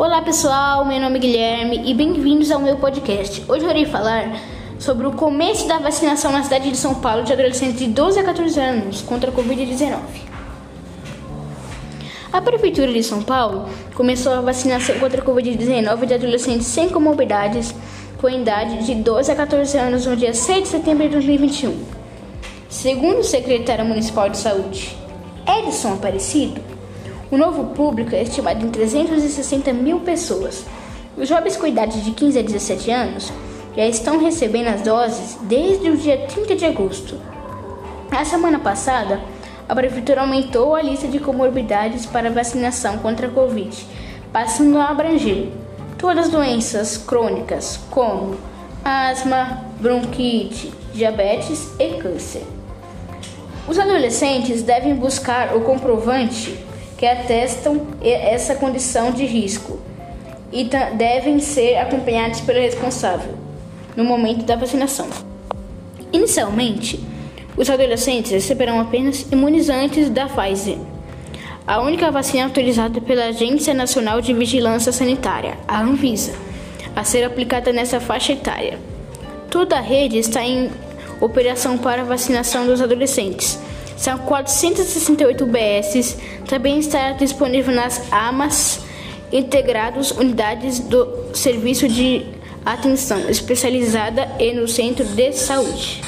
Olá pessoal, meu nome é Guilherme e bem-vindos ao meu podcast. Hoje eu irei falar sobre o começo da vacinação na cidade de São Paulo de adolescentes de 12 a 14 anos contra a Covid-19. A Prefeitura de São Paulo começou a vacinação contra a Covid-19 de adolescentes sem comorbidades com idade de 12 a 14 anos no dia 6 de setembro de 2021. Segundo o secretário municipal de saúde, Edson Aparecido, o novo público é estimado em 360 mil pessoas. Os jovens com idade de 15 a 17 anos já estão recebendo as doses desde o dia 30 de agosto. Na semana passada, a Prefeitura aumentou a lista de comorbidades para vacinação contra a Covid, passando a abranger todas as doenças crônicas, como asma, bronquite, diabetes e câncer. Os adolescentes devem buscar o comprovante que atestam essa condição de risco e devem ser acompanhados pelo responsável no momento da vacinação. Inicialmente, os adolescentes receberão apenas imunizantes da Pfizer, a única vacina autorizada pela Agência Nacional de Vigilância Sanitária, a Anvisa, a ser aplicada nessa faixa etária. Toda a rede está em operação para vacinação dos adolescentes são 468 UBSs. Também está disponível nas AMAs integrados unidades do Serviço de Atenção Especializada e no Centro de Saúde.